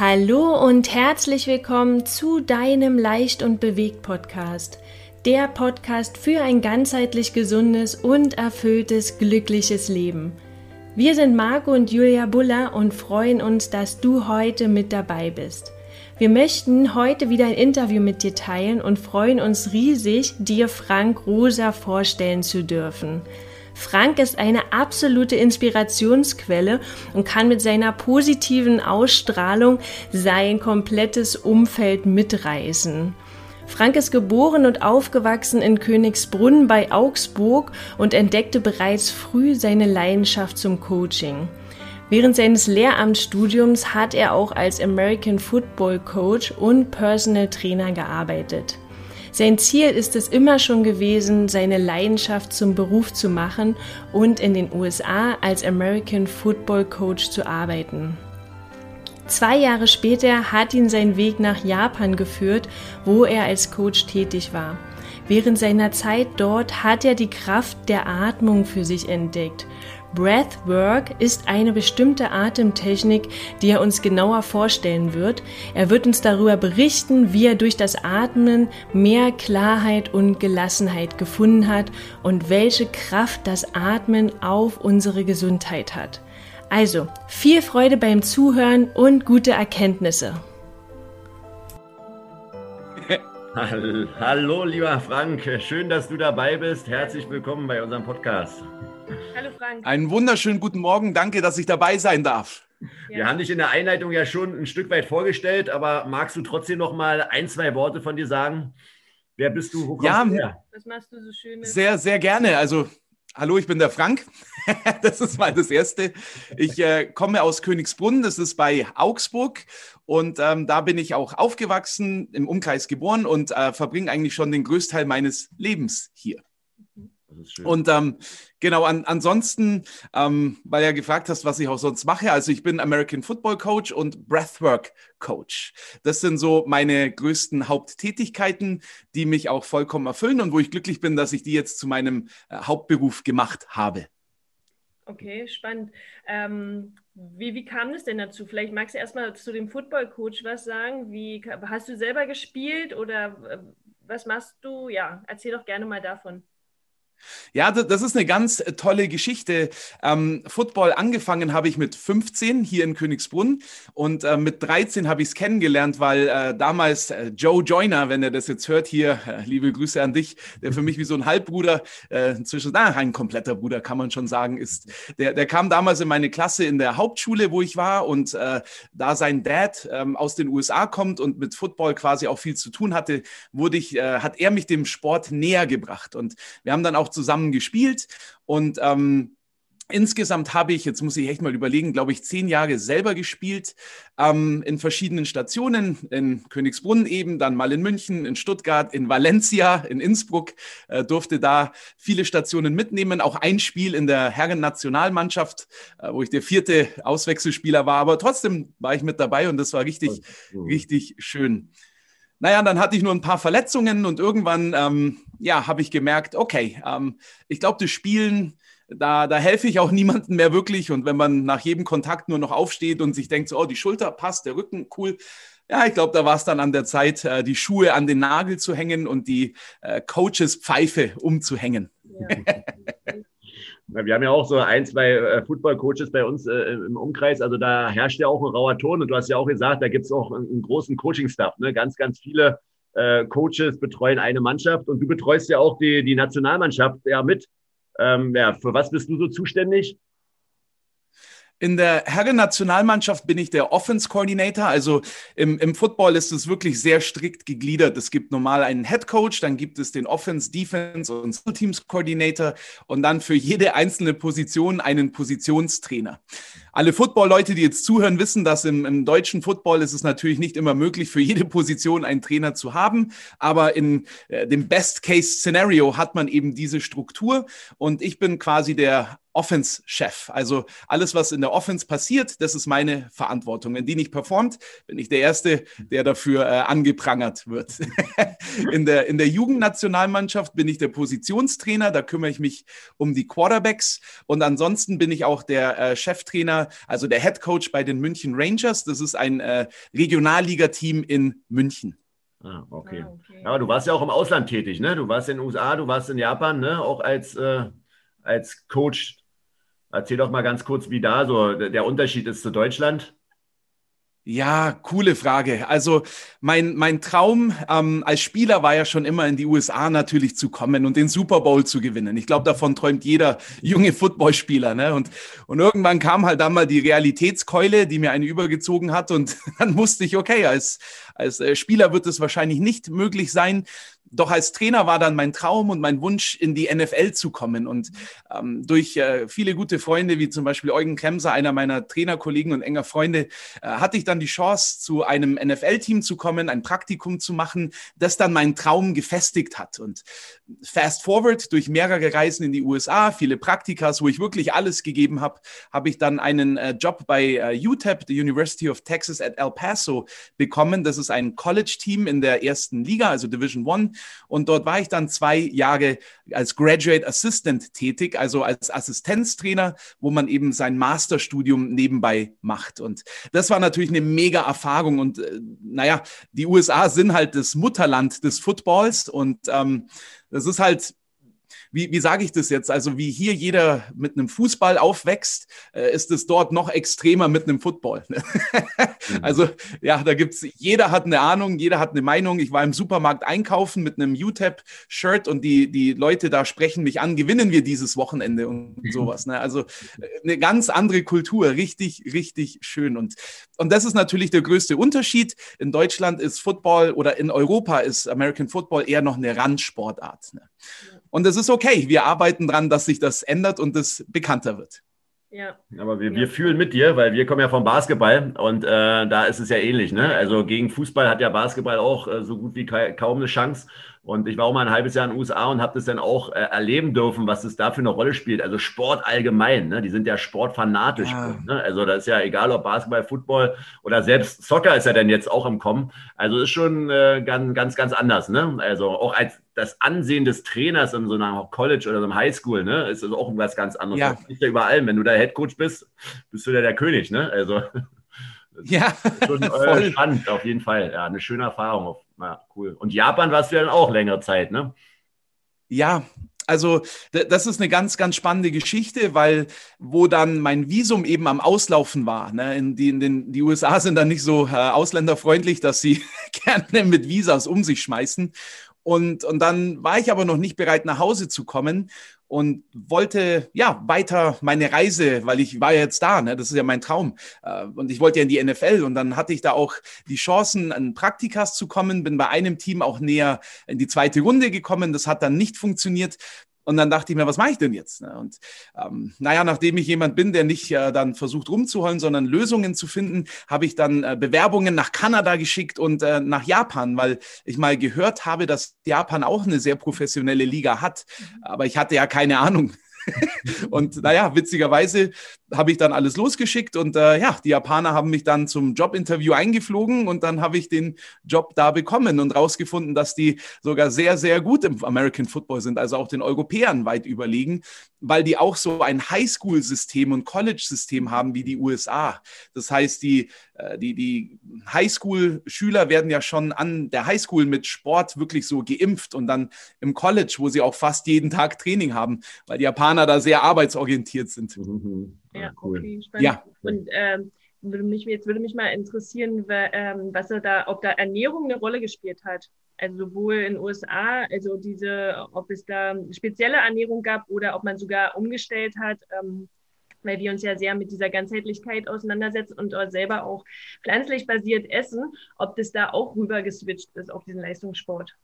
Hallo und herzlich willkommen zu deinem Leicht und Bewegt Podcast. Der Podcast für ein ganzheitlich gesundes und erfülltes, glückliches Leben. Wir sind Marco und Julia Buller und freuen uns, dass du heute mit dabei bist. Wir möchten heute wieder ein Interview mit dir teilen und freuen uns riesig, dir Frank Rosa vorstellen zu dürfen. Frank ist eine absolute Inspirationsquelle und kann mit seiner positiven Ausstrahlung sein komplettes Umfeld mitreißen. Frank ist geboren und aufgewachsen in Königsbrunn bei Augsburg und entdeckte bereits früh seine Leidenschaft zum Coaching. Während seines Lehramtsstudiums hat er auch als American Football Coach und Personal Trainer gearbeitet. Sein Ziel ist es immer schon gewesen, seine Leidenschaft zum Beruf zu machen und in den USA als American Football Coach zu arbeiten. Zwei Jahre später hat ihn sein Weg nach Japan geführt, wo er als Coach tätig war. Während seiner Zeit dort hat er die Kraft der Atmung für sich entdeckt Breathwork ist eine bestimmte Atemtechnik, die er uns genauer vorstellen wird. Er wird uns darüber berichten, wie er durch das Atmen mehr Klarheit und Gelassenheit gefunden hat und welche Kraft das Atmen auf unsere Gesundheit hat. Also, viel Freude beim Zuhören und gute Erkenntnisse. Hallo, lieber Frank. Schön, dass du dabei bist. Herzlich willkommen bei unserem Podcast. Hallo Frank. Einen wunderschönen guten Morgen. Danke, dass ich dabei sein darf. Wir haben dich in der Einleitung ja schon ein Stück weit vorgestellt, aber magst du trotzdem noch mal ein, zwei Worte von dir sagen? Wer bist du? Wo kommst ja, du her? Was machst du so Schönes? Sehr, sehr gerne. Also, hallo, ich bin der Frank. das ist mal das Erste. Ich äh, komme aus Königsbrunn, das ist bei Augsburg. Und ähm, da bin ich auch aufgewachsen, im Umkreis geboren und äh, verbringe eigentlich schon den Größteil meines Lebens hier. Und ähm, genau, an, ansonsten, ähm, weil ja gefragt hast, was ich auch sonst mache. Also ich bin American Football Coach und Breathwork Coach. Das sind so meine größten Haupttätigkeiten, die mich auch vollkommen erfüllen und wo ich glücklich bin, dass ich die jetzt zu meinem äh, Hauptberuf gemacht habe. Okay, spannend. Ähm, wie, wie kam es denn dazu? Vielleicht magst du erstmal zu dem Football Coach was sagen. Wie hast du selber gespielt oder äh, was machst du? Ja, erzähl doch gerne mal davon. Ja, das ist eine ganz äh, tolle Geschichte. Ähm, Football angefangen habe ich mit 15 hier in Königsbrunn und äh, mit 13 habe ich es kennengelernt, weil äh, damals äh, Joe Joyner, wenn er das jetzt hört hier, äh, liebe Grüße an dich, der für mich wie so ein Halbbruder, äh, inzwischen na, ein kompletter Bruder kann man schon sagen, ist, der, der kam damals in meine Klasse in der Hauptschule, wo ich war und da sein Dad ähm, aus den USA kommt und mit Football quasi auch viel zu tun hatte, wurde ich, hat er mich dem Sport näher gebracht und wir haben dann auch auch zusammen gespielt. Und ähm, Insgesamt habe ich, jetzt muss ich echt mal überlegen, glaube ich, zehn Jahre selber gespielt, ähm, in verschiedenen Stationen, in Königsbrunn eben, dann mal in München, in Stuttgart, in Valencia, in Innsbruck, äh, durfte da viele Stationen mitnehmen, auch ein Spiel in der Herren-Nationalmannschaft, äh, wo ich der vierte Auswechselspieler war, aber trotzdem war ich mit dabei und das war richtig, richtig schön. Naja, dann hatte ich nur ein paar Verletzungen und irgendwann, ähm, ja, habe ich gemerkt, okay, ähm, ich glaube, das Spielen, da, da helfe ich auch niemandem mehr wirklich. Und wenn man nach jedem Kontakt nur noch aufsteht und sich denkt, so, oh, die Schulter passt, der Rücken, cool. Ja, ich glaube, da war es dann an der Zeit, äh, die Schuhe an den Nagel zu hängen und die äh, Coaches Pfeife umzuhängen. Ja. Wir haben ja auch so ein, zwei äh, Football-Coaches bei uns äh, im Umkreis. Also da herrscht ja auch ein rauer Ton. Und du hast ja auch gesagt, da gibt es auch einen, einen großen Coaching-Staff. Ne? Ganz, ganz viele äh, Coaches betreuen eine Mannschaft. Und du betreust ja auch die, die Nationalmannschaft ja mit. Ähm, ja, für was bist du so zuständig? In der Herren-Nationalmannschaft bin ich der Offense-Coordinator. Also im, im Football ist es wirklich sehr strikt gegliedert. Es gibt normal einen Head Coach, dann gibt es den Offense, Defense und Skill Teams Coordinator und dann für jede einzelne Position einen Positionstrainer. Alle Football-Leute, die jetzt zuhören, wissen, dass im, im deutschen Football ist es natürlich nicht immer möglich, für jede Position einen Trainer zu haben. Aber in äh, dem Best-Case-Szenario hat man eben diese Struktur. Und ich bin quasi der Offense-Chef. Also alles, was in der Offense passiert, das ist meine Verantwortung. Wenn die nicht performt, bin ich der Erste, der dafür äh, angeprangert wird. in der, in der Jugendnationalmannschaft bin ich der Positionstrainer, da kümmere ich mich um die Quarterbacks. Und ansonsten bin ich auch der äh, Cheftrainer Also der Head Coach bei den München Rangers. Das ist ein äh, Regionalliga-Team in München. Ah, okay. Ah, okay. Aber du warst ja auch im Ausland tätig, ne? Du warst in den USA, du warst in Japan, ne? Auch als, äh, als Coach. Erzähl doch mal ganz kurz, wie da so der Unterschied ist zu Deutschland. Ja, coole Frage. Also mein, mein Traum ähm, als Spieler war ja schon immer in die USA natürlich zu kommen und den Super Bowl zu gewinnen. Ich glaube, davon träumt jeder junge Footballspieler. Ne? Und, und irgendwann kam halt dann mal die Realitätskeule, die mir eine übergezogen hat. Und dann wusste ich, okay, als, als äh, Spieler wird es wahrscheinlich nicht möglich sein. Doch als Trainer war dann mein Traum und mein Wunsch, in die NFL zu kommen. Und ähm, durch äh, viele gute Freunde, wie zum Beispiel Eugen Klemser, einer meiner Trainerkollegen und enger Freunde, äh, hatte ich dann die Chance, zu einem NFL-Team zu kommen, ein Praktikum zu machen, das dann meinen Traum gefestigt hat. Und fast forward durch mehrere Reisen in die USA, viele Praktikas, wo ich wirklich alles gegeben habe, habe ich dann einen äh, Job bei äh, UTEP, the University of Texas at El Paso, bekommen. Das ist ein College-Team in der ersten Liga, also Division One. Und dort war ich dann zwei Jahre als Graduate Assistant tätig, also als Assistenztrainer, wo man eben sein Masterstudium nebenbei macht. Und das war natürlich eine mega Erfahrung. Und äh, naja, die USA sind halt das Mutterland des Footballs und ähm, das ist halt wie, wie sage ich das jetzt? Also wie hier jeder mit einem Fußball aufwächst, äh, ist es dort noch extremer mit einem Football. Ne? mhm. Also ja, da gibt's, jeder hat eine Ahnung, jeder hat eine Meinung. Ich war im Supermarkt einkaufen mit einem UTEP-Shirt und die, die Leute da sprechen mich an, gewinnen wir dieses Wochenende und sowas. Ne? Also äh, eine ganz andere Kultur, richtig, richtig schön. Und, und das ist natürlich der größte Unterschied. In Deutschland ist Football oder in Europa ist American Football eher noch eine Randsportart. Ne? Ja. Und es ist okay. Wir arbeiten dran, dass sich das ändert und es bekannter wird. Ja. Aber wir, wir fühlen mit dir, weil wir kommen ja vom Basketball und äh, da ist es ja ähnlich. Ne? Also gegen Fußball hat ja Basketball auch äh, so gut wie kaum eine Chance. Und ich war auch mal ein halbes Jahr in den USA und habe das dann auch äh, erleben dürfen, was es da für eine Rolle spielt. Also Sport allgemein, ne? die sind ja sportfanatisch. Ja. Ne? Also das ist ja egal, ob Basketball, Football oder selbst Soccer ist ja dann jetzt auch im Kommen. Also ist schon äh, ganz, ganz, ganz anders. Ne? Also auch als das Ansehen des Trainers in so einer College oder so einem Highschool, ne, ist also auch was ganz anderes. Ja. Das ist ja überall. Wenn du da Headcoach bist, bist du ja der König, ne? Also ja, schon äh, spannend, auf jeden Fall. Ja, eine schöne Erfahrung. Ja, cool. Und Japan warst du ja dann auch längere Zeit, ne? Ja, also das ist eine ganz, ganz spannende Geschichte, weil wo dann mein Visum eben am Auslaufen war, ne, in die, in den, die USA sind dann nicht so äh, ausländerfreundlich, dass sie gerne mit Visas um sich schmeißen. Und, und dann war ich aber noch nicht bereit, nach Hause zu kommen und wollte ja weiter meine Reise, weil ich war ja jetzt da, ne? das ist ja mein Traum. Äh, und ich wollte ja in die NFL und dann hatte ich da auch die Chancen, an Praktikas zu kommen, bin bei einem Team auch näher in die zweite Runde gekommen. Das hat dann nicht funktioniert. Und dann dachte ich mir, was mache ich denn jetzt? Ne? Und ähm, naja, nachdem ich jemand bin, der nicht äh, dann versucht rumzuholen, sondern Lösungen zu finden, habe ich dann äh, Bewerbungen nach Kanada geschickt und äh, nach Japan, weil ich mal gehört habe, dass Japan auch eine sehr professionelle Liga hat. Mhm. Aber ich hatte ja keine Ahnung. und naja, witzigerweise habe ich dann alles losgeschickt und äh, ja, die Japaner haben mich dann zum Jobinterview eingeflogen und dann habe ich den Job da bekommen und rausgefunden, dass die sogar sehr, sehr gut im American Football sind, also auch den Europäern weit überlegen, weil die auch so ein Highschool-System und College-System haben wie die USA. Das heißt, die, äh, die, die Highschool-Schüler werden ja schon an der Highschool mit Sport wirklich so geimpft und dann im College, wo sie auch fast jeden Tag Training haben, weil die Japaner da sehr arbeitsorientiert sind. Mhm. Ja, cool. okay, spannend. Ja. Und ähm, würde mich, jetzt würde mich mal interessieren, ähm, was er da, ob da Ernährung eine Rolle gespielt hat. Also sowohl in den USA, also diese, ob es da spezielle Ernährung gab oder ob man sogar umgestellt hat, ähm, weil wir uns ja sehr mit dieser Ganzheitlichkeit auseinandersetzen und selber auch pflanzlich basiert essen, ob das da auch rüber geswitcht ist auf diesen Leistungssport.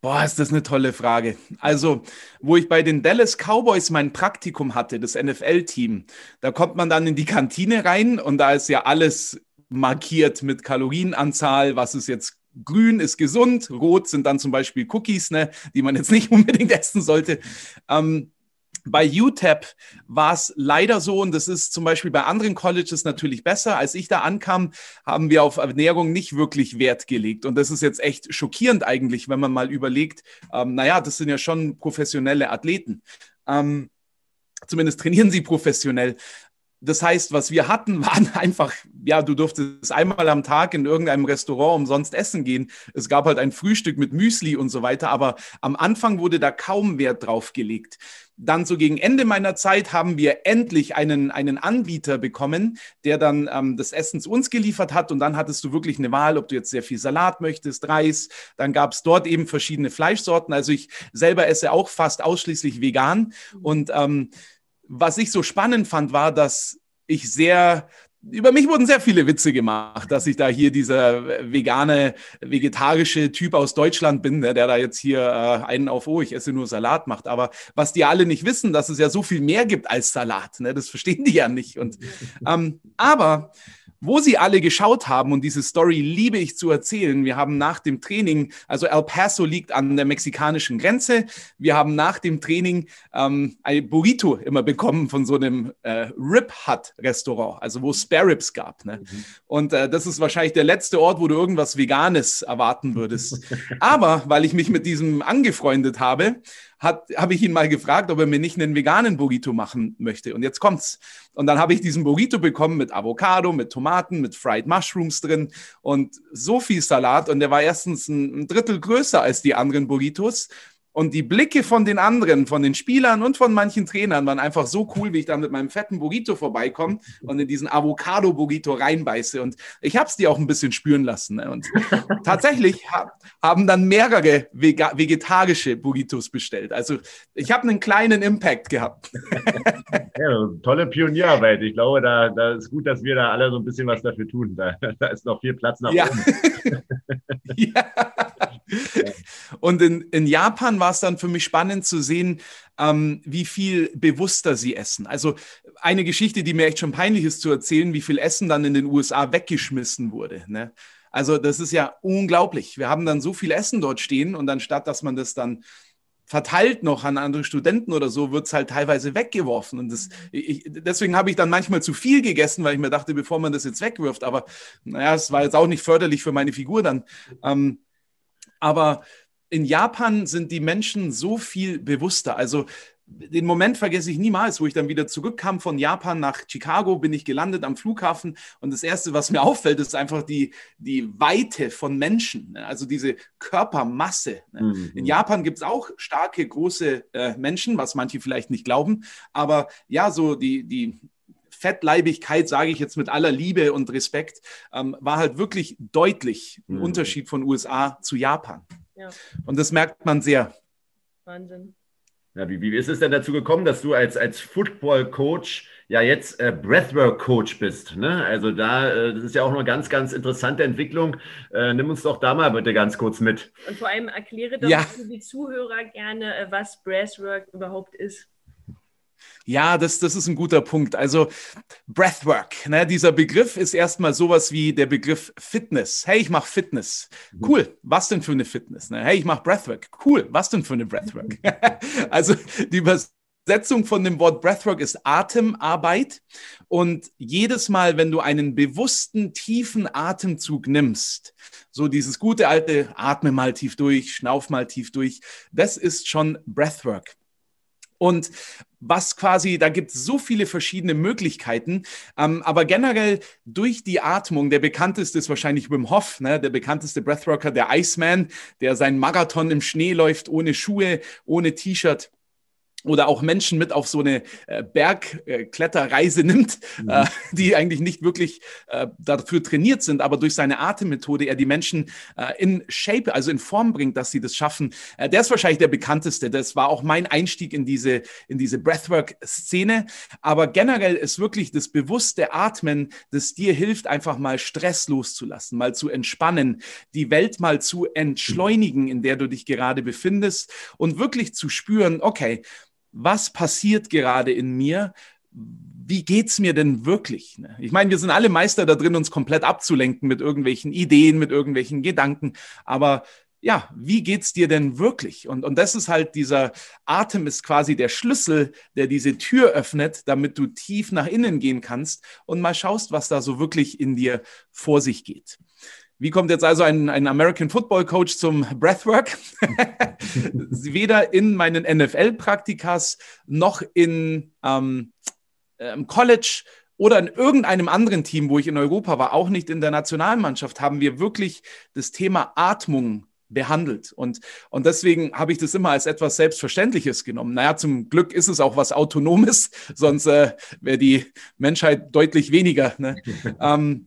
Boah, ist das eine tolle Frage. Also, wo ich bei den Dallas Cowboys mein Praktikum hatte, das NFL-Team, da kommt man dann in die Kantine rein und da ist ja alles markiert mit Kalorienanzahl, was ist jetzt grün ist gesund, rot sind dann zum Beispiel Cookies, ne, die man jetzt nicht unbedingt essen sollte. Ähm, bei UTEP war es leider so, und das ist zum Beispiel bei anderen Colleges natürlich besser. Als ich da ankam, haben wir auf Ernährung nicht wirklich Wert gelegt. Und das ist jetzt echt schockierend eigentlich, wenn man mal überlegt, ähm, naja, das sind ja schon professionelle Athleten. Ähm, zumindest trainieren sie professionell. Das heißt, was wir hatten, waren einfach, ja, du durftest einmal am Tag in irgendeinem Restaurant umsonst essen gehen. Es gab halt ein Frühstück mit Müsli und so weiter, aber am Anfang wurde da kaum Wert drauf gelegt. Dann so gegen Ende meiner Zeit haben wir endlich einen, einen Anbieter bekommen, der dann ähm, das Essen zu uns geliefert hat. Und dann hattest du wirklich eine Wahl, ob du jetzt sehr viel Salat möchtest, Reis. Dann gab es dort eben verschiedene Fleischsorten. Also ich selber esse auch fast ausschließlich vegan. Und ähm, was ich so spannend fand, war, dass ich sehr, über mich wurden sehr viele Witze gemacht, dass ich da hier dieser vegane, vegetarische Typ aus Deutschland bin, der, der da jetzt hier äh, einen auf, oh, ich esse nur Salat macht. Aber was die alle nicht wissen, dass es ja so viel mehr gibt als Salat, ne? das verstehen die ja nicht. Und, ähm, aber wo sie alle geschaut haben, und diese Story liebe ich zu erzählen. Wir haben nach dem Training, also El Paso liegt an der mexikanischen Grenze, wir haben nach dem Training ähm, ein Burrito immer bekommen von so einem äh, Rib Hut Restaurant, also wo Spare Ribs gab. Ne? Mhm. Und äh, das ist wahrscheinlich der letzte Ort, wo du irgendwas Veganes erwarten würdest. Aber weil ich mich mit diesem angefreundet habe, habe ich ihn mal gefragt, ob er mir nicht einen veganen Burrito machen möchte. Und jetzt kommt's. Und dann habe ich diesen Burrito bekommen mit Avocado, mit Tomaten, mit Fried Mushrooms drin und so viel Salat. Und der war erstens ein Drittel größer als die anderen Burritos. Und die Blicke von den anderen, von den Spielern und von manchen Trainern waren einfach so cool, wie ich dann mit meinem fetten Burrito vorbeikomme und in diesen Avocado-Burrito reinbeiße. Und ich habe es dir auch ein bisschen spüren lassen. Ne? Und tatsächlich haben dann mehrere vegetarische Burritos bestellt. Also ich habe einen kleinen Impact gehabt. ja, tolle Pionierarbeit. Ich glaube, da, da ist gut, dass wir da alle so ein bisschen was dafür tun. Da, da ist noch viel Platz nach ja. oben. ja. Und in, in Japan war es dann für mich spannend zu sehen, ähm, wie viel bewusster sie essen. Also eine Geschichte, die mir echt schon peinlich ist zu erzählen, wie viel Essen dann in den USA weggeschmissen wurde. Ne? Also das ist ja unglaublich. Wir haben dann so viel Essen dort stehen und anstatt, dass man das dann verteilt noch an andere Studenten oder so, wird es halt teilweise weggeworfen. Und das, ich, deswegen habe ich dann manchmal zu viel gegessen, weil ich mir dachte, bevor man das jetzt wegwirft, aber naja, es war jetzt auch nicht förderlich für meine Figur dann. Ähm, aber in Japan sind die Menschen so viel bewusster. Also den Moment vergesse ich niemals, wo ich dann wieder zurückkam von Japan nach Chicago, bin ich gelandet am Flughafen und das Erste, was mir auffällt, ist einfach die, die Weite von Menschen, ne? also diese Körpermasse. Ne? Mhm. In Japan gibt es auch starke, große äh, Menschen, was manche vielleicht nicht glauben, aber ja, so die, die Fettleibigkeit, sage ich jetzt mit aller Liebe und Respekt, ähm, war halt wirklich deutlich ein mhm. Unterschied von USA zu Japan. Ja. Und das merkt man sehr. Wahnsinn. Ja, wie, wie ist es denn dazu gekommen, dass du als, als Football-Coach ja jetzt äh, Breathwork-Coach bist? Ne? Also da, äh, das ist ja auch eine ganz, ganz interessante Entwicklung. Äh, nimm uns doch da mal bitte ganz kurz mit. Und vor allem erkläre doch ja. für die Zuhörer gerne, äh, was Breathwork überhaupt ist. Ja, das, das ist ein guter Punkt. Also Breathwork, ne, dieser Begriff ist erstmal sowas wie der Begriff Fitness. Hey, ich mache Fitness. Mhm. Cool, was denn für eine Fitness? Ne? Hey, ich mache Breathwork. Cool, was denn für eine Breathwork? also die Übersetzung von dem Wort Breathwork ist Atemarbeit. Und jedes Mal, wenn du einen bewussten, tiefen Atemzug nimmst, so dieses gute alte Atme mal tief durch, schnauf mal tief durch, das ist schon Breathwork. Und was quasi, da gibt es so viele verschiedene Möglichkeiten, ähm, aber generell durch die Atmung, der bekannteste ist wahrscheinlich Wim Hof, ne, der bekannteste Breathworker, der Iceman, der seinen Marathon im Schnee läuft, ohne Schuhe, ohne T-Shirt oder auch Menschen mit auf so eine äh, Bergkletterreise nimmt, mhm. äh, die eigentlich nicht wirklich äh, dafür trainiert sind, aber durch seine Atemmethode er die Menschen äh, in Shape, also in Form bringt, dass sie das schaffen. Äh, der ist wahrscheinlich der bekannteste. Das war auch mein Einstieg in diese, in diese Breathwork-Szene. Aber generell ist wirklich das bewusste Atmen, das dir hilft, einfach mal Stress loszulassen, mal zu entspannen, die Welt mal zu entschleunigen, in der du dich gerade befindest und wirklich zu spüren, okay, was passiert gerade in mir? Wie geht's mir denn wirklich? Ne? Ich meine, wir sind alle Meister da drin, uns komplett abzulenken mit irgendwelchen Ideen, mit irgendwelchen Gedanken. Aber ja, wie geht's dir denn wirklich? Und, und das ist halt dieser Atem ist quasi der Schlüssel, der diese Tür öffnet, damit du tief nach innen gehen kannst und mal schaust, was da so wirklich in dir vor sich geht. Wie kommt jetzt also ein, ein American Football Coach zum Breathwork? Weder in meinen NFL-Praktikas noch in ähm, im College oder in irgendeinem anderen Team, wo ich in Europa war, auch nicht in der Nationalmannschaft, haben wir wirklich das Thema Atmung behandelt. Und, und deswegen habe ich das immer als etwas Selbstverständliches genommen. Naja, zum Glück ist es auch was Autonomes, sonst äh, wäre die Menschheit deutlich weniger. Ne? ähm,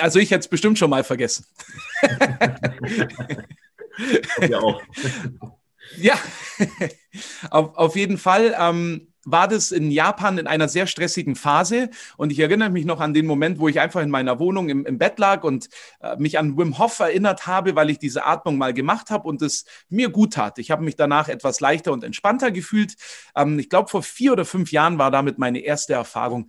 also ich hätte es bestimmt schon mal vergessen. ja, auch. ja, auf, auf jeden Fall. Ähm, war das in Japan in einer sehr stressigen Phase. Und ich erinnere mich noch an den Moment, wo ich einfach in meiner Wohnung im, im Bett lag und äh, mich an Wim Hof erinnert habe, weil ich diese Atmung mal gemacht habe und es mir gut tat. Ich habe mich danach etwas leichter und entspannter gefühlt. Ähm, ich glaube, vor vier oder fünf Jahren war damit meine erste Erfahrung.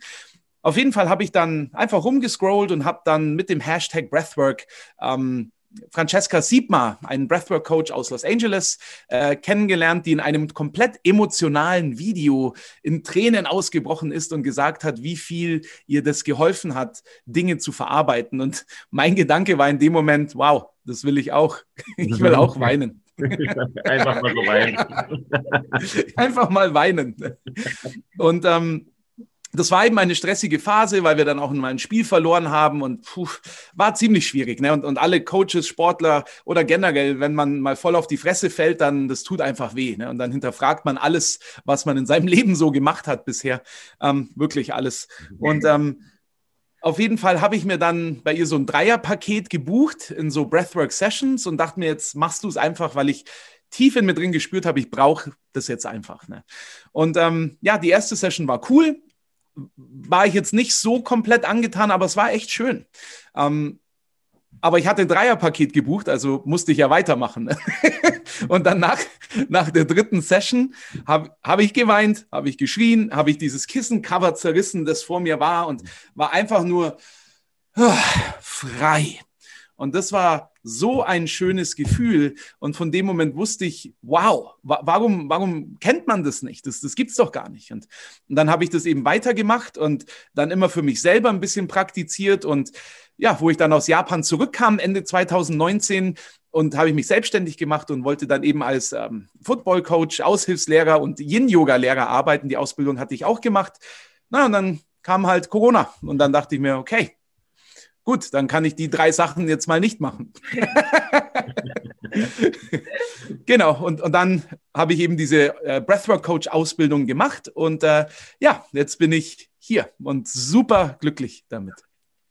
Auf jeden Fall habe ich dann einfach rumgescrollt und habe dann mit dem Hashtag Breathwork ähm, Francesca Siebma, einen Breathwork-Coach aus Los Angeles, äh, kennengelernt, die in einem komplett emotionalen Video in Tränen ausgebrochen ist und gesagt hat, wie viel ihr das geholfen hat, Dinge zu verarbeiten. Und mein Gedanke war in dem Moment, wow, das will ich auch. Ich will auch weinen. Einfach mal so weinen. Einfach mal weinen. Und ähm, das war eben eine stressige Phase, weil wir dann auch mal ein Spiel verloren haben und puh, war ziemlich schwierig. Ne? Und, und alle Coaches, Sportler oder generell, wenn man mal voll auf die Fresse fällt, dann das tut einfach weh. Ne? Und dann hinterfragt man alles, was man in seinem Leben so gemacht hat bisher. Ähm, wirklich alles. Und ähm, auf jeden Fall habe ich mir dann bei ihr so ein Dreierpaket gebucht in so Breathwork Sessions und dachte mir, jetzt machst du es einfach, weil ich tief in mir drin gespürt habe, ich brauche das jetzt einfach. Ne? Und ähm, ja, die erste Session war cool war ich jetzt nicht so komplett angetan, aber es war echt schön. Ähm, aber ich hatte ein Dreierpaket gebucht, also musste ich ja weitermachen. Und dann nach, nach der dritten Session habe hab ich geweint, habe ich geschrien, habe ich dieses Kissencover zerrissen, das vor mir war und war einfach nur uh, frei. Und das war so ein schönes Gefühl. Und von dem Moment wusste ich, wow, warum, warum kennt man das nicht? Das, das gibt es doch gar nicht. Und, und dann habe ich das eben weitergemacht und dann immer für mich selber ein bisschen praktiziert. Und ja, wo ich dann aus Japan zurückkam, Ende 2019, und habe ich mich selbstständig gemacht und wollte dann eben als ähm, Football-Coach, Aushilfslehrer und Yin-Yoga-Lehrer arbeiten. Die Ausbildung hatte ich auch gemacht. Na, und dann kam halt Corona. Und dann dachte ich mir, okay, Gut, dann kann ich die drei Sachen jetzt mal nicht machen. genau, und, und dann habe ich eben diese äh, Breathwork-Coach-Ausbildung gemacht und äh, ja, jetzt bin ich hier und super glücklich damit.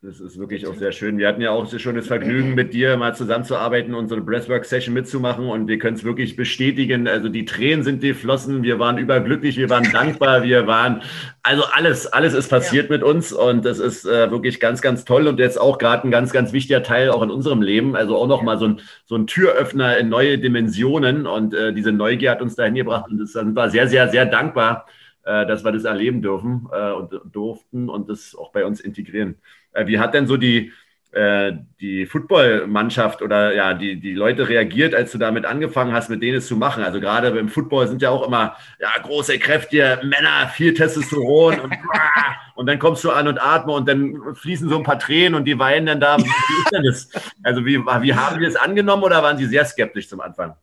Das ist wirklich auch sehr schön. Wir hatten ja auch schon das Vergnügen, mit dir mal zusammenzuarbeiten und so eine Breathwork-Session mitzumachen. Und wir können es wirklich bestätigen. Also die Tränen sind geflossen. Wir waren überglücklich. Wir waren dankbar. Wir waren, also alles, alles ist passiert ja. mit uns. Und das ist äh, wirklich ganz, ganz toll. Und jetzt auch gerade ein ganz, ganz wichtiger Teil auch in unserem Leben. Also auch nochmal so ein, so ein Türöffner in neue Dimensionen. Und äh, diese Neugier hat uns dahin gebracht. Und das sind wir sehr, sehr, sehr dankbar, äh, dass wir das erleben dürfen äh, und durften und das auch bei uns integrieren. Äh, wie hat denn so die, äh, die Footballmannschaft oder ja, die, die Leute reagiert, als du damit angefangen hast, mit denen es zu machen? Also gerade beim Football sind ja auch immer ja, große, kräftige Männer, viel Testosteron und, und dann kommst du an und atme und dann fließen so ein paar Tränen und die weinen dann da. Wie das? Also wie, wie haben die es angenommen oder waren sie sehr skeptisch zum Anfang?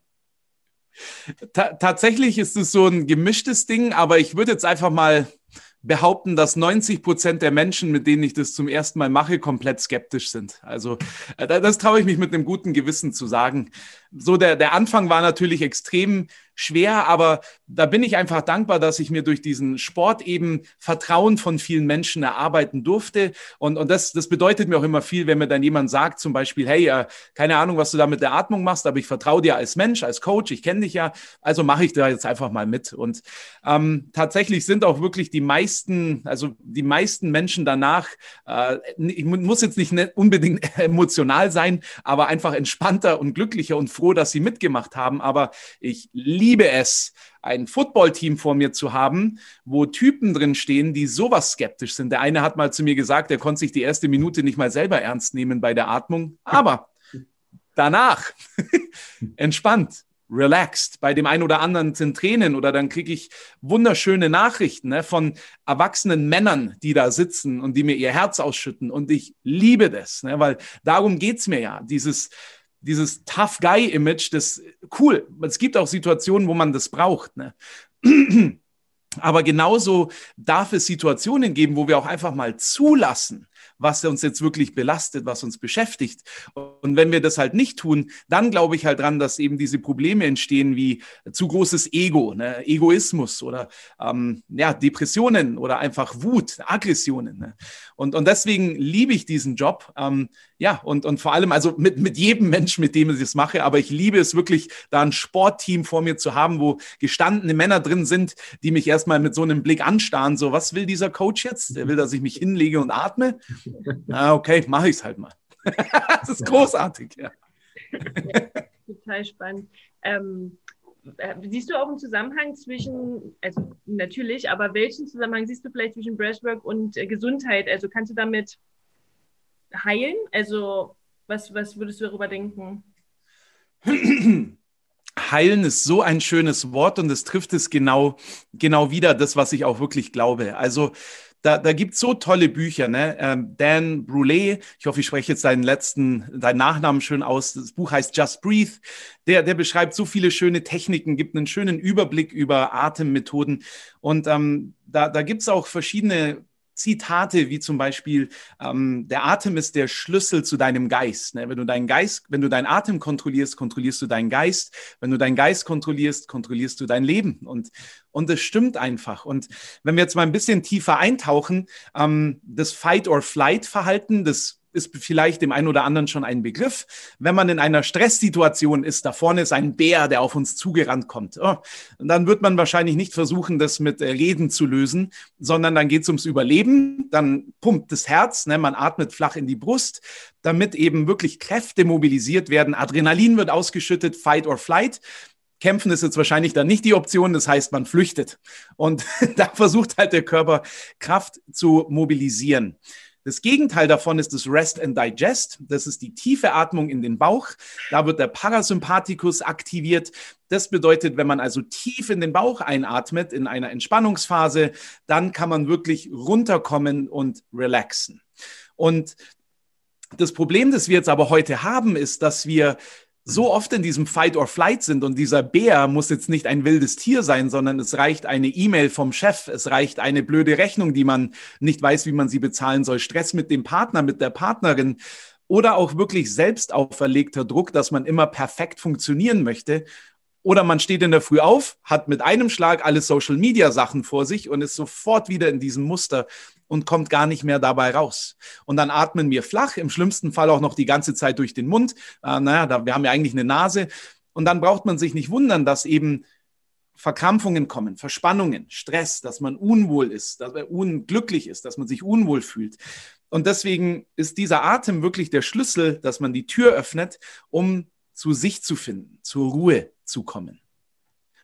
Ta tatsächlich ist es so ein gemischtes Ding, aber ich würde jetzt einfach mal behaupten, dass 90 Prozent der Menschen, mit denen ich das zum ersten Mal mache, komplett skeptisch sind. Also äh, das traue ich mich mit einem guten Gewissen zu sagen. So der, der Anfang war natürlich extrem schwer, aber da bin ich einfach dankbar, dass ich mir durch diesen Sport eben Vertrauen von vielen Menschen erarbeiten durfte. Und, und das, das bedeutet mir auch immer viel, wenn mir dann jemand sagt, zum Beispiel, hey, äh, keine Ahnung, was du da mit der Atmung machst, aber ich vertraue dir als Mensch, als Coach, ich kenne dich ja, also mache ich da jetzt einfach mal mit. Und ähm, tatsächlich sind auch wirklich die meisten, also die meisten Menschen danach, äh, ich muss jetzt nicht ne, unbedingt emotional sein, aber einfach entspannter und glücklicher und froh, dass sie mitgemacht haben. Aber ich liebe liebe es, ein Footballteam vor mir zu haben, wo Typen drin stehen, die sowas skeptisch sind. Der eine hat mal zu mir gesagt, er konnte sich die erste Minute nicht mal selber ernst nehmen bei der Atmung, aber danach entspannt, relaxed. Bei dem einen oder anderen sind Tränen oder dann kriege ich wunderschöne Nachrichten ne, von erwachsenen Männern, die da sitzen und die mir ihr Herz ausschütten. Und ich liebe das, ne, weil darum geht es mir ja. Dieses dieses Tough Guy-Image, das cool. Es gibt auch Situationen, wo man das braucht. Ne? Aber genauso darf es Situationen geben, wo wir auch einfach mal zulassen, was uns jetzt wirklich belastet, was uns beschäftigt. Und wenn wir das halt nicht tun, dann glaube ich halt dran, dass eben diese Probleme entstehen wie zu großes Ego, ne? Egoismus oder ähm, ja, Depressionen oder einfach Wut, Aggressionen. Ne? Und, und deswegen liebe ich diesen Job. Ähm, ja, und, und vor allem also mit, mit jedem Menschen, mit dem ich das mache. Aber ich liebe es wirklich, da ein Sportteam vor mir zu haben, wo gestandene Männer drin sind, die mich erstmal mit so einem Blick anstarren. So, was will dieser Coach jetzt? Der will, dass ich mich hinlege und atme. Ah, okay, mache ich es halt mal. das ist großartig, ja. Total spannend. Ähm, äh, siehst du auch einen Zusammenhang zwischen, also natürlich, aber welchen Zusammenhang siehst du vielleicht zwischen Breastwork und äh, Gesundheit? Also kannst du damit heilen? Also was, was würdest du darüber denken? Heilen ist so ein schönes Wort und es trifft es genau, genau wieder, das, was ich auch wirklich glaube. Also da, da gibt so tolle Bücher, ne? Ähm, Dan Brulé, ich hoffe, ich spreche jetzt seinen letzten, seinen Nachnamen schön aus. Das Buch heißt Just Breathe. Der, der beschreibt so viele schöne Techniken, gibt einen schönen Überblick über Atemmethoden. Und ähm, da, da gibt es auch verschiedene Zitate wie zum Beispiel, ähm, der Atem ist der Schlüssel zu deinem Geist. Ne? Wenn du deinen Geist, wenn du deinen Atem kontrollierst, kontrollierst du deinen Geist. Wenn du deinen Geist kontrollierst, kontrollierst du dein Leben. Und, und das stimmt einfach. Und wenn wir jetzt mal ein bisschen tiefer eintauchen, ähm, das Fight-or-Flight-Verhalten, das ist vielleicht dem einen oder anderen schon ein Begriff. Wenn man in einer Stresssituation ist, da vorne ist ein Bär, der auf uns zugerannt kommt, oh, dann wird man wahrscheinlich nicht versuchen, das mit äh, Reden zu lösen, sondern dann geht es ums Überleben, dann pumpt das Herz, ne, man atmet flach in die Brust, damit eben wirklich Kräfte mobilisiert werden, Adrenalin wird ausgeschüttet, Fight or Flight. Kämpfen ist jetzt wahrscheinlich dann nicht die Option, das heißt, man flüchtet. Und da versucht halt der Körper Kraft zu mobilisieren. Das Gegenteil davon ist das Rest and Digest. Das ist die tiefe Atmung in den Bauch. Da wird der Parasympathikus aktiviert. Das bedeutet, wenn man also tief in den Bauch einatmet, in einer Entspannungsphase, dann kann man wirklich runterkommen und relaxen. Und das Problem, das wir jetzt aber heute haben, ist, dass wir so oft in diesem Fight or Flight sind und dieser Bär muss jetzt nicht ein wildes Tier sein, sondern es reicht eine E-Mail vom Chef, es reicht eine blöde Rechnung, die man nicht weiß, wie man sie bezahlen soll, Stress mit dem Partner, mit der Partnerin oder auch wirklich selbst auferlegter Druck, dass man immer perfekt funktionieren möchte. Oder man steht in der Früh auf, hat mit einem Schlag alle Social Media Sachen vor sich und ist sofort wieder in diesem Muster und kommt gar nicht mehr dabei raus. Und dann atmen wir flach, im schlimmsten Fall auch noch die ganze Zeit durch den Mund. Äh, naja, da, wir haben ja eigentlich eine Nase. Und dann braucht man sich nicht wundern, dass eben Verkrampfungen kommen, Verspannungen, Stress, dass man unwohl ist, dass man unglücklich ist, dass man sich unwohl fühlt. Und deswegen ist dieser Atem wirklich der Schlüssel, dass man die Tür öffnet, um zu sich zu finden, zur Ruhe zu kommen.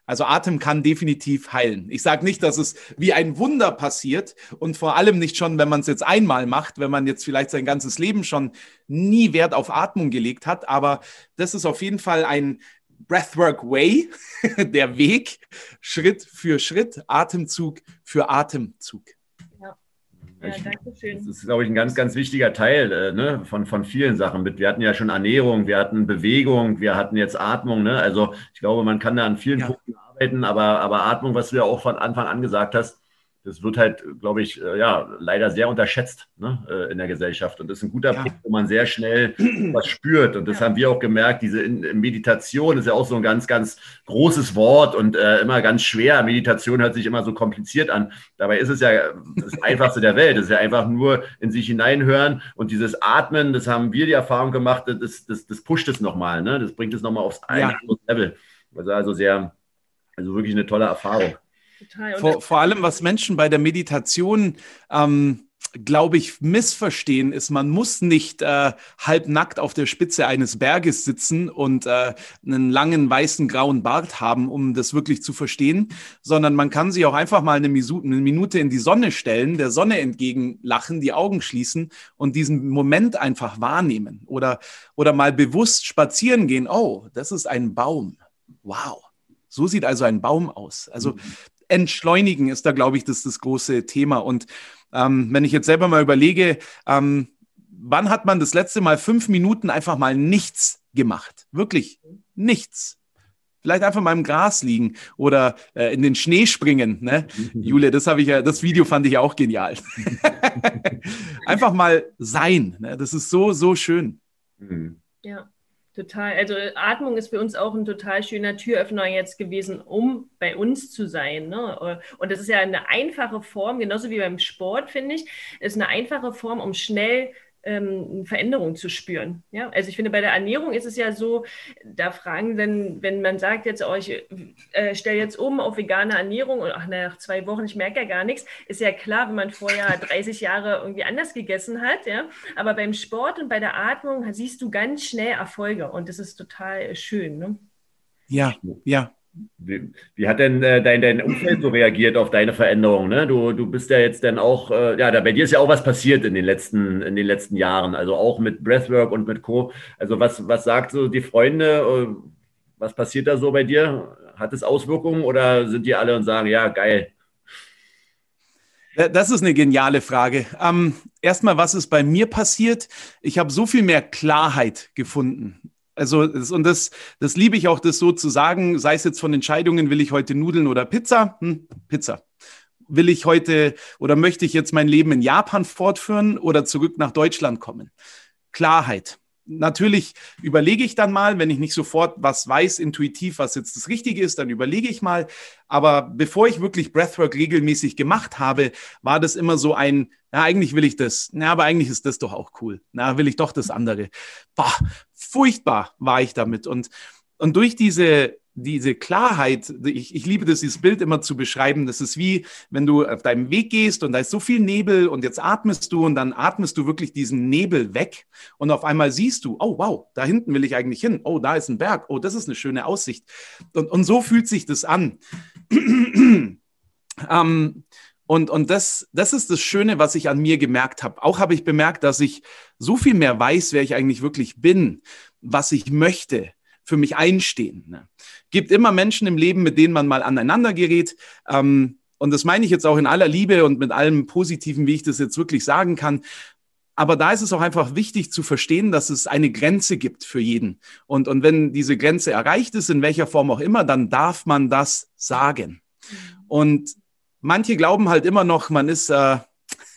Also Atem kann definitiv heilen. Ich sage nicht, dass es wie ein Wunder passiert und vor allem nicht schon, wenn man es jetzt einmal macht, wenn man jetzt vielleicht sein ganzes Leben schon nie Wert auf Atmung gelegt hat. Aber das ist auf jeden Fall ein Breathwork Way, der Weg, Schritt für Schritt, Atemzug für Atemzug. Ja, danke schön. Das ist, glaube ich, ein ganz, ganz wichtiger Teil äh, ne, von, von vielen Sachen. Mit, wir hatten ja schon Ernährung, wir hatten Bewegung, wir hatten jetzt Atmung. Ne? Also ich glaube, man kann da an vielen ja. Punkten arbeiten, aber, aber Atmung, was du ja auch von Anfang an gesagt hast, das wird halt, glaube ich, äh, ja, leider sehr unterschätzt ne, äh, in der Gesellschaft. Und das ist ein guter ja. Punkt, wo man sehr schnell was spürt. Und das ja. haben wir auch gemerkt. Diese Meditation ist ja auch so ein ganz, ganz großes Wort und äh, immer ganz schwer. Meditation hört sich immer so kompliziert an. Dabei ist es ja das Einfachste der Welt. Es ist ja einfach nur in sich hineinhören und dieses Atmen, das haben wir die Erfahrung gemacht, das, das, das pusht es nochmal. Ne? Das bringt es nochmal aufs ja. Level. Also, also sehr, also wirklich eine tolle Erfahrung. Vor, vor, allem, was Menschen bei der Meditation, ähm, glaube ich, missverstehen, ist, man muss nicht äh, halbnackt auf der Spitze eines Berges sitzen und äh, einen langen weißen grauen Bart haben, um das wirklich zu verstehen, sondern man kann sich auch einfach mal eine, Misu eine Minute in die Sonne stellen, der Sonne entgegenlachen, die Augen schließen und diesen Moment einfach wahrnehmen oder, oder mal bewusst spazieren gehen. Oh, das ist ein Baum. Wow. So sieht also ein Baum aus. Also mhm. Entschleunigen ist da, glaube ich, das, das große Thema. Und ähm, wenn ich jetzt selber mal überlege, ähm, wann hat man das letzte Mal fünf Minuten einfach mal nichts gemacht? Wirklich nichts. Vielleicht einfach mal im Gras liegen oder äh, in den Schnee springen. Ne? Julia, das habe ich ja, das Video fand ich auch genial. einfach mal sein. Ne? Das ist so, so schön. Mhm. Ja. Total. Also Atmung ist für uns auch ein total schöner Türöffner jetzt gewesen, um bei uns zu sein. Ne? Und das ist ja eine einfache Form, genauso wie beim Sport, finde ich, ist eine einfache Form, um schnell ähm, Veränderung zu spüren. Ja? Also ich finde, bei der Ernährung ist es ja so, da fragen dann, wenn man sagt jetzt, oh, ich äh, stelle jetzt um auf vegane Ernährung und ach, nach zwei Wochen, ich merke ja gar nichts, ist ja klar, wenn man vorher 30 Jahre irgendwie anders gegessen hat, ja. Aber beim Sport und bei der Atmung siehst du ganz schnell Erfolge und das ist total schön. Ne? Ja, ja, wie, wie, hat denn äh, dein, dein Umfeld so reagiert auf deine Veränderung? Ne? Du, du bist ja jetzt dann auch, äh, ja, da, bei dir ist ja auch was passiert in den letzten, in den letzten Jahren, also auch mit Breathwork und mit Co. Also was, was sagt so die Freunde? Äh, was passiert da so bei dir? Hat es Auswirkungen oder sind die alle und sagen, ja, geil? Das ist eine geniale Frage. Ähm, erstmal, was ist bei mir passiert? Ich habe so viel mehr Klarheit gefunden. Also, und das, das liebe ich auch, das so zu sagen, sei es jetzt von Entscheidungen, will ich heute Nudeln oder Pizza? Hm, Pizza. Will ich heute oder möchte ich jetzt mein Leben in Japan fortführen oder zurück nach Deutschland kommen? Klarheit natürlich überlege ich dann mal, wenn ich nicht sofort was weiß, intuitiv, was jetzt das Richtige ist, dann überlege ich mal. Aber bevor ich wirklich Breathwork regelmäßig gemacht habe, war das immer so ein, na, eigentlich will ich das. Na, aber eigentlich ist das doch auch cool. Na, will ich doch das andere. Boah, furchtbar war ich damit. Und, und durch diese diese Klarheit, ich, ich liebe das, dieses Bild immer zu beschreiben. Das ist wie, wenn du auf deinem Weg gehst und da ist so viel Nebel und jetzt atmest du und dann atmest du wirklich diesen Nebel weg und auf einmal siehst du, oh wow, da hinten will ich eigentlich hin. Oh, da ist ein Berg. Oh, das ist eine schöne Aussicht. Und, und so fühlt sich das an. ähm, und, und das, das ist das Schöne, was ich an mir gemerkt habe. Auch habe ich bemerkt, dass ich so viel mehr weiß, wer ich eigentlich wirklich bin, was ich möchte, für mich einstehen. Ne? Gibt immer Menschen im Leben, mit denen man mal aneinander gerät. Ähm, und das meine ich jetzt auch in aller Liebe und mit allem Positiven, wie ich das jetzt wirklich sagen kann. Aber da ist es auch einfach wichtig zu verstehen, dass es eine Grenze gibt für jeden. Und, und wenn diese Grenze erreicht ist, in welcher Form auch immer, dann darf man das sagen. Mhm. Und manche glauben halt immer noch, man ist äh,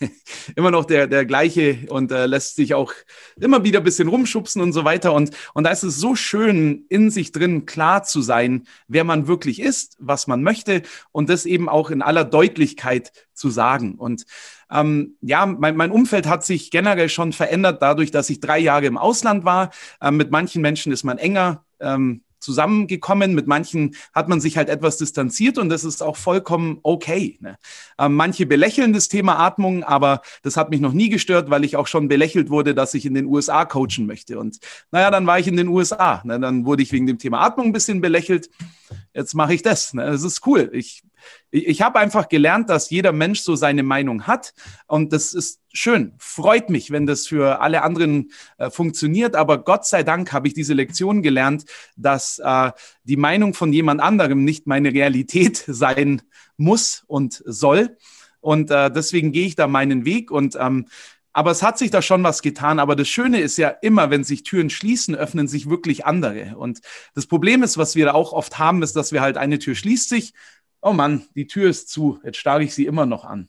immer noch der, der gleiche und äh, lässt sich auch immer wieder ein bisschen rumschubsen und so weiter. Und, und da ist es so schön, in sich drin klar zu sein, wer man wirklich ist, was man möchte und das eben auch in aller Deutlichkeit zu sagen. Und ähm, ja, mein, mein Umfeld hat sich generell schon verändert dadurch, dass ich drei Jahre im Ausland war. Ähm, mit manchen Menschen ist man enger. Ähm, zusammengekommen. Mit manchen hat man sich halt etwas distanziert und das ist auch vollkommen okay. Ne? Ähm, manche belächeln das Thema Atmung, aber das hat mich noch nie gestört, weil ich auch schon belächelt wurde, dass ich in den USA coachen möchte. Und naja, dann war ich in den USA. Ne? Dann wurde ich wegen dem Thema Atmung ein bisschen belächelt. Jetzt mache ich das. Ne? Das ist cool. Ich ich, ich habe einfach gelernt, dass jeder Mensch so seine Meinung hat. Und das ist schön. Freut mich, wenn das für alle anderen äh, funktioniert. Aber Gott sei Dank habe ich diese Lektion gelernt, dass äh, die Meinung von jemand anderem nicht meine Realität sein muss und soll. Und äh, deswegen gehe ich da meinen Weg und ähm, aber es hat sich da schon was getan. Aber das Schöne ist ja immer, wenn sich Türen schließen, öffnen sich wirklich andere. Und das Problem ist, was wir da auch oft haben, ist, dass wir halt eine Tür schließt sich oh Mann, die Tür ist zu, jetzt starre ich sie immer noch an.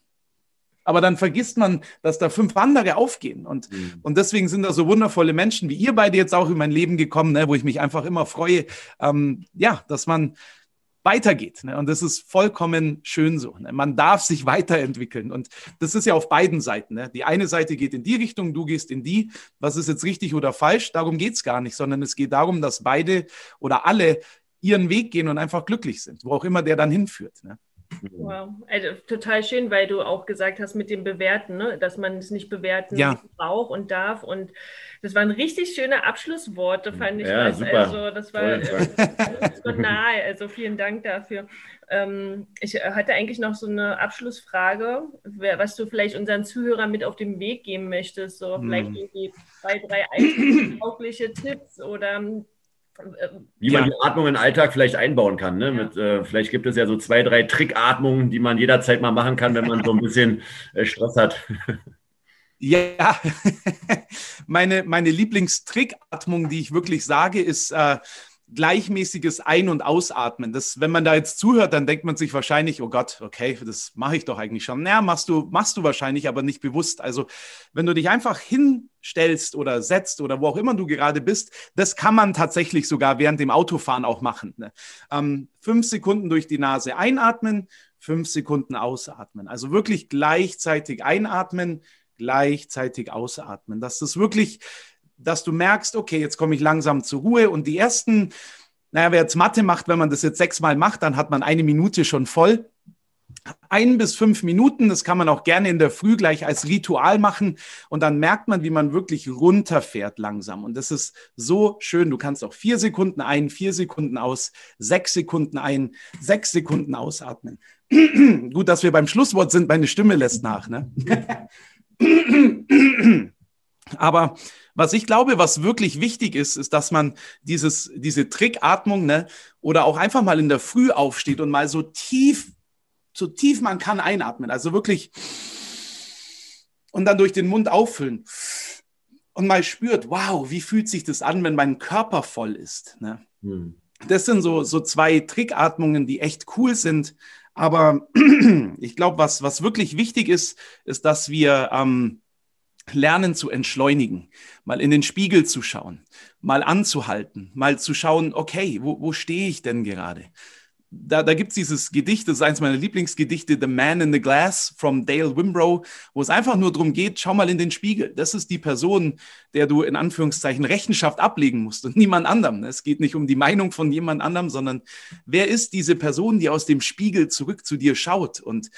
Aber dann vergisst man, dass da fünf andere aufgehen. Und, mhm. und deswegen sind da so wundervolle Menschen wie ihr beide jetzt auch in mein Leben gekommen, ne, wo ich mich einfach immer freue, ähm, ja, dass man weitergeht. Ne? Und das ist vollkommen schön so. Ne? Man darf sich weiterentwickeln. Und das ist ja auf beiden Seiten. Ne? Die eine Seite geht in die Richtung, du gehst in die. Was ist jetzt richtig oder falsch? Darum geht es gar nicht, sondern es geht darum, dass beide oder alle ihren Weg gehen und einfach glücklich sind, wo auch immer der dann hinführt. Ne? Wow, also total schön, weil du auch gesagt hast mit dem Bewerten, ne? dass man es nicht bewerten ja. braucht und darf. Und das waren richtig schöne Abschlussworte, fand ich. Ja, super. Also das war äh, nahe. Also vielen Dank dafür. Ähm, ich hatte eigentlich noch so eine Abschlussfrage, was du vielleicht unseren Zuhörern mit auf den Weg geben möchtest. So hm. vielleicht irgendwie zwei, drei taugliche Tipps oder wie man ja. die Atmung in den Alltag vielleicht einbauen kann. Ne? Ja. Mit, äh, vielleicht gibt es ja so zwei, drei Trickatmungen, die man jederzeit mal machen kann, wenn man so ein bisschen äh, Stress hat. Ja, meine, meine Lieblingstrickatmung, die ich wirklich sage, ist, äh, gleichmäßiges Ein- und Ausatmen. Das, wenn man da jetzt zuhört, dann denkt man sich wahrscheinlich, oh Gott, okay, das mache ich doch eigentlich schon. Naja, machst du, machst du wahrscheinlich, aber nicht bewusst. Also wenn du dich einfach hinstellst oder setzt oder wo auch immer du gerade bist, das kann man tatsächlich sogar während dem Autofahren auch machen. Ne? Ähm, fünf Sekunden durch die Nase einatmen, fünf Sekunden ausatmen. Also wirklich gleichzeitig einatmen, gleichzeitig ausatmen. Dass das wirklich dass du merkst, okay, jetzt komme ich langsam zur Ruhe und die ersten, naja, wer jetzt Mathe macht, wenn man das jetzt sechsmal macht, dann hat man eine Minute schon voll. Ein bis fünf Minuten, das kann man auch gerne in der Früh gleich als Ritual machen und dann merkt man, wie man wirklich runterfährt langsam. Und das ist so schön. Du kannst auch vier Sekunden ein, vier Sekunden aus, sechs Sekunden ein, sechs Sekunden ausatmen. Gut, dass wir beim Schlusswort sind, meine Stimme lässt nach. Ne? Aber was ich glaube, was wirklich wichtig ist, ist, dass man dieses, diese Trickatmung ne, oder auch einfach mal in der Früh aufsteht und mal so tief, so tief man kann einatmen. Also wirklich und dann durch den Mund auffüllen und mal spürt, wow, wie fühlt sich das an, wenn mein Körper voll ist. Ne? Hm. Das sind so, so zwei Trickatmungen, die echt cool sind. Aber ich glaube, was, was wirklich wichtig ist, ist, dass wir ähm, lernen zu entschleunigen, mal in den Spiegel zu schauen, mal anzuhalten, mal zu schauen, okay, wo, wo stehe ich denn gerade? Da, da gibt es dieses Gedicht, das ist eines meiner Lieblingsgedichte, The Man in the Glass from Dale Wimbrow, wo es einfach nur darum geht, schau mal in den Spiegel. Das ist die Person, der du in Anführungszeichen Rechenschaft ablegen musst und niemand anderem. Es geht nicht um die Meinung von jemand anderem, sondern wer ist diese Person, die aus dem Spiegel zurück zu dir schaut? Und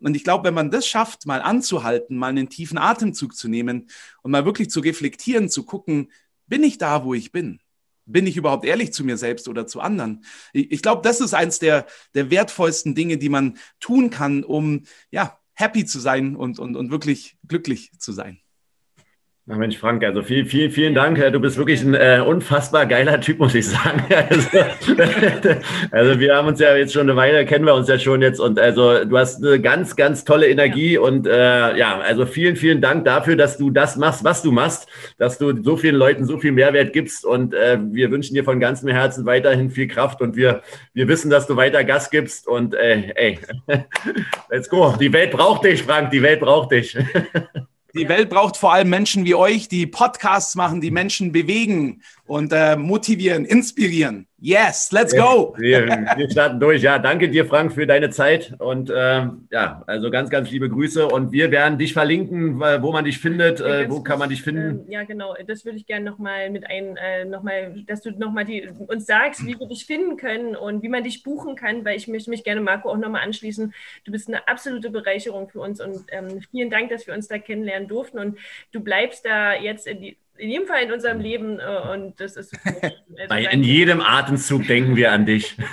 und ich glaube, wenn man das schafft, mal anzuhalten, mal einen tiefen Atemzug zu nehmen und mal wirklich zu reflektieren, zu gucken, bin ich da, wo ich bin? Bin ich überhaupt ehrlich zu mir selbst oder zu anderen? Ich, glaube, das ist eins der, der wertvollsten Dinge, die man tun kann, um ja, happy zu sein und, und, und wirklich glücklich zu sein. Na Mensch, Frank, also vielen, vielen, vielen Dank. Du bist wirklich ein äh, unfassbar geiler Typ, muss ich sagen. Also, also, wir haben uns ja jetzt schon eine Weile, kennen wir uns ja schon jetzt und also du hast eine ganz, ganz tolle Energie und äh, ja, also vielen, vielen Dank dafür, dass du das machst, was du machst, dass du so vielen Leuten so viel Mehrwert gibst und äh, wir wünschen dir von ganzem Herzen weiterhin viel Kraft und wir, wir wissen, dass du weiter Gas gibst und äh, ey, let's go. Die Welt braucht dich, Frank, die Welt braucht dich. Die Welt braucht vor allem Menschen wie euch, die Podcasts machen, die Menschen bewegen und äh, motivieren, inspirieren. Yes, let's go. Wir, wir, starten durch. Ja, danke dir, Frank, für deine Zeit. Und ähm, ja, also ganz, ganz liebe Grüße. Und wir werden dich verlinken, wo man dich findet. Äh, wo kann man dich finden? Äh, ja, genau. Das würde ich gerne nochmal mit ein, äh, nochmal, dass du nochmal uns sagst, wie wir dich finden können und wie man dich buchen kann, weil ich möchte mich gerne Marco auch nochmal anschließen. Du bist eine absolute Bereicherung für uns und ähm, vielen Dank, dass wir uns da kennenlernen durften. Und du bleibst da jetzt in die in jedem Fall in unserem Leben äh, und das ist. Also Bei, in jedem Atemzug denken wir an dich.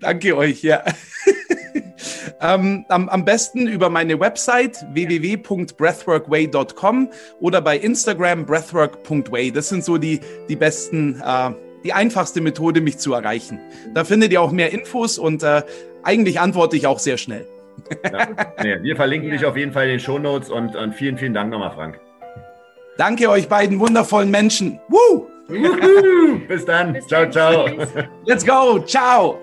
Danke euch, ja. ähm, am, am, besten über meine Website www.breathworkway.com oder bei Instagram breathwork.way. Das sind so die, die besten, äh, die einfachste Methode, mich zu erreichen. Da findet ihr auch mehr Infos und äh, eigentlich antworte ich auch sehr schnell. Ja. Nee, wir verlinken ja. dich auf jeden Fall in den Shownotes und, und vielen, vielen Dank nochmal, Frank. Danke euch beiden wundervollen Menschen. Woo! Bis dann. Bis ciao, dann. ciao. Let's go. Ciao.